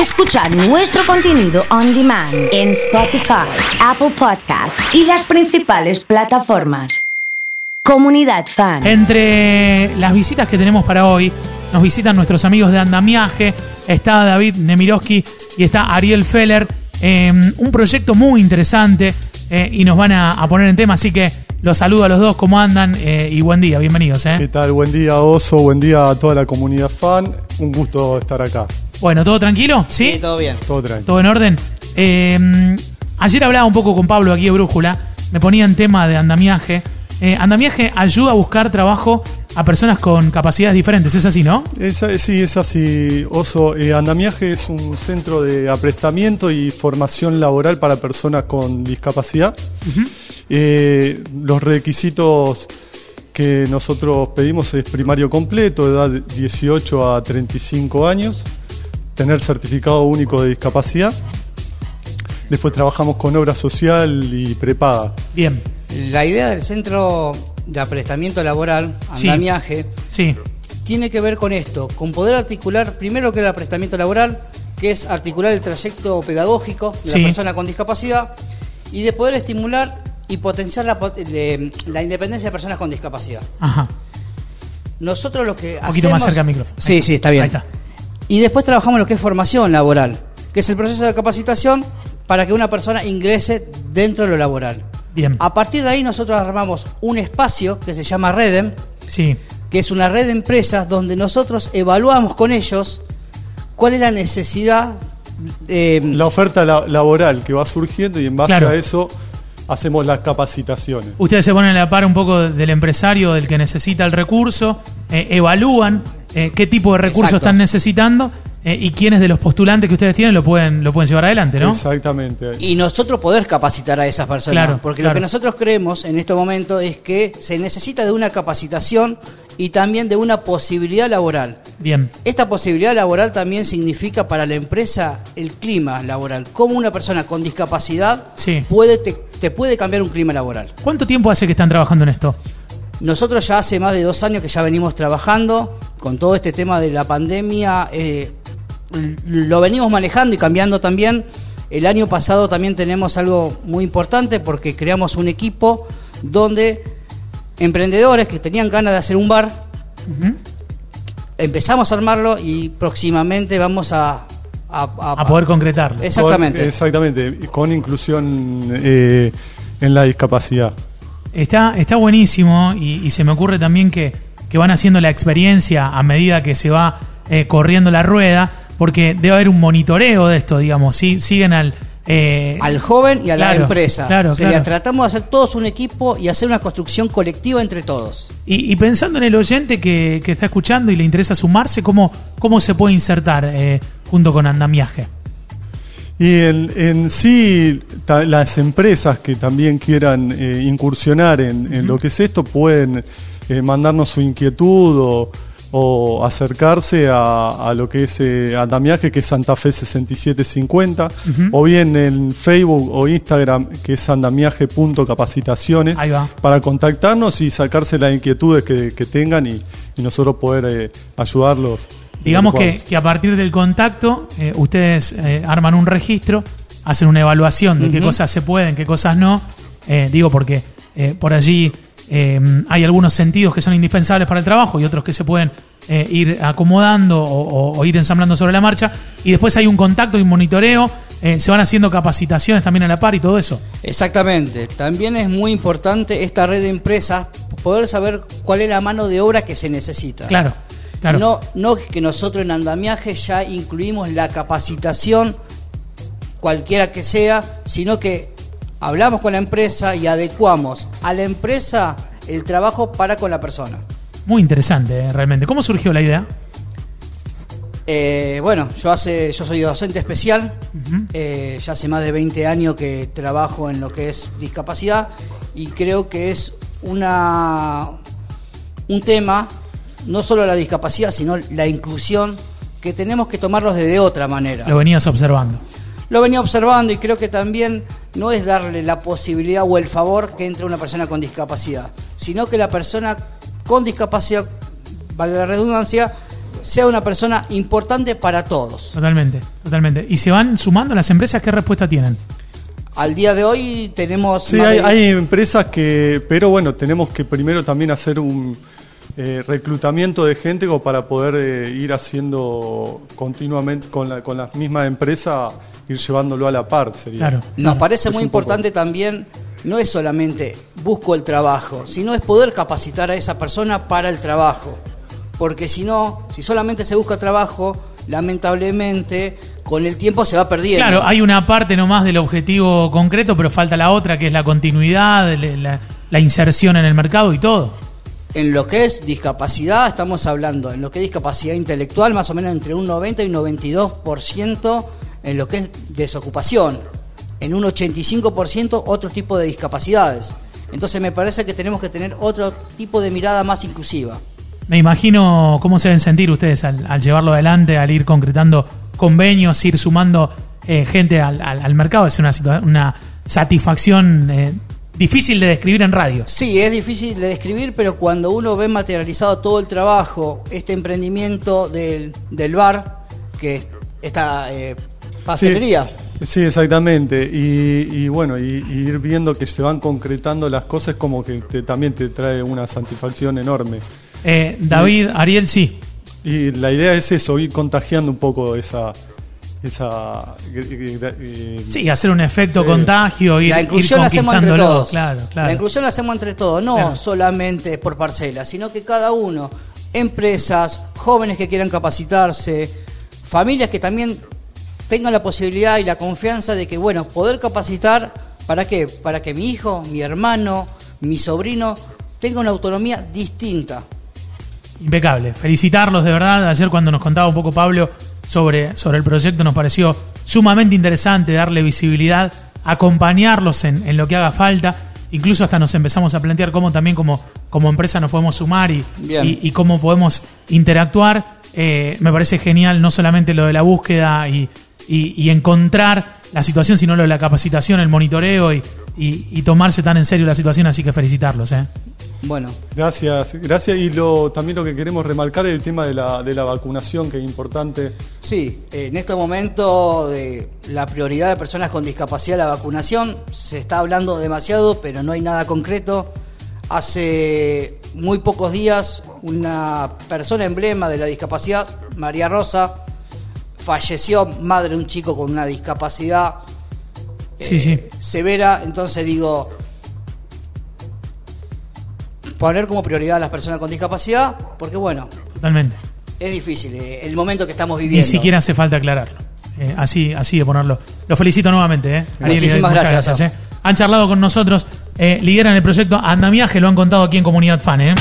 Escuchar nuestro contenido on demand en Spotify, Apple Podcast y las principales plataformas. Comunidad Fan. Entre las visitas que tenemos para hoy, nos visitan nuestros amigos de Andamiaje, está David Nemirovsky y está Ariel Feller. eh, un proyecto muy interesante eh, y nos van a, a poner en tema, así que los saludo a los dos, ¿cómo andan? Eh, y buen día, bienvenidos. ¿Qué eh. tal? Buen día, Oso. Buen día a toda la comunidad fan. Un gusto estar acá. Bueno, ¿todo tranquilo? ¿Sí? Sí, todo bien. Todo tranquilo. ¿Todo en orden? Eh, ayer hablaba un poco con Pablo aquí de Brújula, me ponía en tema de andamiaje. Eh, andamiaje ayuda a buscar trabajo a personas con capacidades diferentes, es así, ¿no? Esa- sí, es así, Oso. Eh, Andamiaje es un centro de aprestamiento y formación laboral para personas con discapacidad. Eh, los requisitos que nosotros pedimos es primario completo, edad de 18 a 35 años, tener certificado único de discapacidad. Después trabajamos con obra social y prepaga. Bien, La idea del centro de aprestamiento laboral, andamiaje, sí, tiene que ver con esto, con poder articular primero que el aprestamiento laboral, que es articular el trayecto pedagógico de Sí. la persona con discapacidad y de poder estimular y potenciar la, de- la independencia de personas con discapacidad. ajá. Nosotros lo que Un poquito más hacemos- cerca del micrófono. Sí, sí, está bien. Ahí está. Y después trabajamos lo que es formación laboral, que es el proceso de capacitación para que una persona ingrese dentro de lo laboral. Bien, A partir de ahí nosotros armamos un espacio que se llama Redem, sí, que es una red de empresas donde nosotros evaluamos con ellos cuál es la necesidad eh, La oferta la- laboral que va surgiendo y en base Claro. a eso hacemos las capacitaciones. Ustedes se ponen a la par un poco del empresario, del que necesita el recurso, eh, evalúan eh, qué tipo de recursos Exacto. están necesitando eh, y quiénes de los postulantes que ustedes tienen lo pueden, lo pueden llevar adelante, ¿no? Exactamente. y nosotros poder capacitar a esas personas. Claro, porque claro. lo que nosotros creemos en este momento es que se necesita de una capacitación y también de una posibilidad laboral. Bien, Esta posibilidad laboral también significa para la empresa el clima laboral. Cómo una persona con discapacidad Sí. puede, te, te puede cambiar un clima laboral. ¿cuánto tiempo hace que están trabajando en esto? Nosotros ya hace más de dos años que ya venimos trabajando con todo este tema de la pandemia. eh, lo venimos manejando y cambiando también. El año pasado también tenemos algo muy importante porque creamos un equipo donde emprendedores que tenían ganas de hacer un bar, empezamos a armarlo y próximamente vamos a... A, a- A poder concretarlo. Exactamente. Con, exactamente, con inclusión eh, en la discapacidad. Está, está buenísimo y, y se me ocurre también que, que van haciendo la experiencia a medida que se va eh, corriendo la rueda, porque debe haber un monitoreo de esto, digamos, ¿sí? siguen al... eh, al joven y a claro, la empresa. Claro, Sería, claro. Tratamos de hacer todos un equipo y hacer una construcción colectiva entre todos. Y, y pensando en el oyente que, que está escuchando y le interesa sumarse, ¿cómo, cómo se puede insertar eh, junto con Andamiaje? Y en, en sí, ta- las empresas que también quieran eh, incursionar en, en lo que es esto pueden eh, mandarnos su inquietud o, o acercarse a, a lo que es eh, Andamiaje, que es Santa Fe 6750, o bien en Facebook o Instagram, que es andamiaje.capacitaciones, para contactarnos y sacarse las inquietudes que, que tengan y, y nosotros poder eh, ayudarlos. Digamos que, a partir del contacto, eh, ustedes arman un registro, hacen una evaluación de qué cosas se pueden, qué cosas no. Digo porque por allí eh, hay algunos sentidos que son indispensables para el trabajo y otros que se pueden eh, ir acomodando o, o- o ir ensamblando sobre la marcha. Y después hay un contacto y un monitoreo, eh, se van haciendo capacitaciones también a la par y todo eso. Exactamente. También es muy importante esta red de empresas poder saber cuál es la mano de obra que se necesita. Claro, claro. No, no es que nosotros en andamiaje ya incluimos la capacitación, cualquiera que sea, sino que hablamos con la empresa y adecuamos a la empresa el trabajo para con la persona. Muy interesante, eh, realmente. ¿Cómo surgió la idea? Eh, bueno, yo hace, yo soy docente especial, eh, ya hace más de 20 años que trabajo en lo que es discapacidad y creo que es una un tema, no solo la discapacidad, sino la inclusión, que tenemos que tomarlos de otra manera. Lo venías observando. Lo venía observando y creo que también no es darle la posibilidad o el favor que entre una persona con discapacidad, sino que la persona con discapacidad, vale la redundancia, sea una persona importante para todos. Totalmente, totalmente. ¿Y se van sumando las empresas? ¿Qué respuesta tienen? Al día de hoy tenemos... Sí, hay, de- hay empresas que, pero bueno, tenemos que primero también hacer un eh, reclutamiento de gente como para poder eh, ir haciendo continuamente con, la, con las mismas empresas, ir llevándolo a la par, sería. Claro. Nos parece Es muy poco- importante también, no es solamente busco el trabajo, sino es poder capacitar a esa persona para el trabajo. Porque si no, si solamente se busca trabajo, lamentablemente con el tiempo se va perdiendo. Claro, hay una parte nomás del objetivo concreto, pero falta la otra, que es la continuidad, la, la- la inserción en el mercado y todo. En lo que es discapacidad, estamos hablando, en lo que es discapacidad intelectual, más o menos entre un 90 y un 92% en lo que es desocupación. En un 85% otro tipo de discapacidades. Entonces me parece que tenemos que tener otro tipo de mirada más inclusiva. Me imagino cómo se deben sentir ustedes al, llevarlo adelante, al ir concretando convenios, ir sumando eh, gente al, al- mercado. Es una, una satisfacción eh, difícil de describir en radio. Sí, es difícil de describir, pero cuando uno ve materializado todo el trabajo, este emprendimiento del, del bar, que es esta eh, pastelería, Sí, exactamente. Y, y bueno, y, y ir viendo que se van concretando las cosas como que te- también te trae una satisfacción enorme. Eh, David, Ariel, sí. Y la idea es eso, ir contagiando un poco esa... esa Sí, hacer un efecto Sí. contagio, ir, la ir inclusión la hacemos entre todos. Claro, claro. La inclusión la hacemos entre todos, no Claro. solamente por parcelas, sino que cada uno, empresas, jóvenes que quieran capacitarse, familias que también tengan la posibilidad y la confianza de que, bueno, poder capacitar, ¿para qué? Para que mi hijo, mi hermano, mi sobrino tenga una autonomía distinta. Impecable. Felicitarlos de verdad. Ayer cuando nos contaba un poco Pablo sobre, sobre el proyecto nos pareció sumamente interesante darle visibilidad, acompañarlos en, en lo que haga falta. Incluso hasta nos empezamos a plantear cómo también como, como empresa nos podemos sumar y, y, y cómo podemos interactuar. Eh, me parece genial no solamente lo de la búsqueda y, y- y encontrar la situación, sino lo de la capacitación, el monitoreo y, y- y tomarse tan en serio la situación. Así que felicitarlos. ¿eh? Bueno, Gracias, gracias. Y lo, también lo que queremos remarcar es el tema de la, de la vacunación, que es importante. Sí, en este momento de la prioridad de personas con discapacidad la vacunación, se está hablando demasiado, pero no hay nada concreto. Hace muy pocos días, una persona emblema de la discapacidad, María Rosa, falleció, madre de un chico con una discapacidad Sí, eh, sí. severa. Entonces digo, poner como prioridad a las personas con discapacidad, porque bueno, Totalmente. es difícil eh, el momento que estamos viviendo. Ni siquiera hace falta aclararlo. Eh, así, así de ponerlo. Lo felicito nuevamente, ¿eh? Ariel, Muchísimas muchas gracias, ¿eh? Han charlado con nosotros, lideran el proyecto Andamiaje, lo han contado aquí en Comunidad Fan, ¿eh?